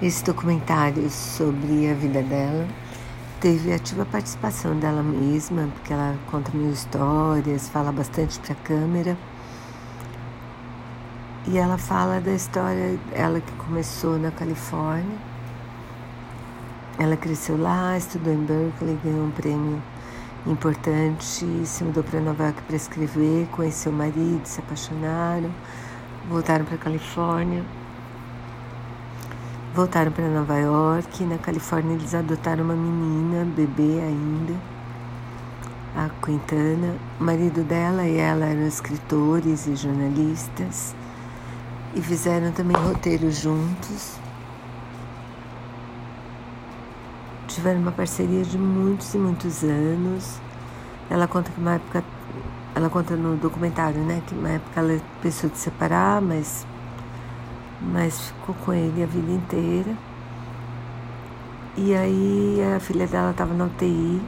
Esse documentário sobre a vida dela teve ativa participação dela mesma, porque ela conta mil histórias, fala bastante para a câmera. E ela fala da história, ela que começou na Califórnia. Ela cresceu lá, estudou em Berkeley, ganhou um prêmio importante, se mudou para Nova York para escrever, conheceu o marido, se apaixonaram, voltaram para a Califórnia voltaram para Nova York. Na Califórnia eles adotaram uma menina, bebê ainda, a Quintana. O marido dela e ela eram escritores e jornalistas e fizeram também roteiros juntos. Tiveram uma parceria de muitos e muitos anos. Ela conta que uma época, ela conta no documentário, né, que uma época ela pensou de separar, mas mas ficou com ele a vida inteira. E aí a filha dela estava na UTI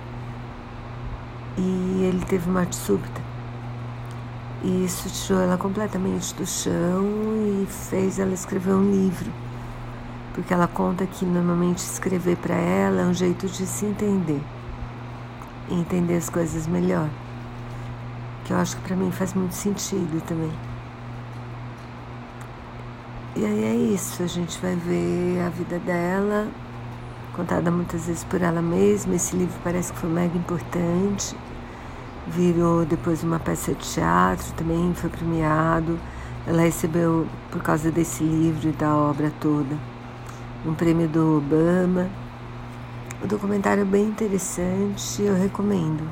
e ele teve morte súbita. E isso tirou ela completamente do chão e fez ela escrever um livro. Porque ela conta que normalmente escrever para ela é um jeito de se entender e entender as coisas melhor. Que eu acho que para mim faz muito sentido também. E aí é isso, a gente vai ver a vida dela, contada muitas vezes por ela mesma. Esse livro parece que foi mega importante. Virou depois uma peça de teatro, também foi premiado. Ela recebeu, por causa desse livro e da obra toda, um prêmio do Obama. O documentário é bem interessante, eu recomendo.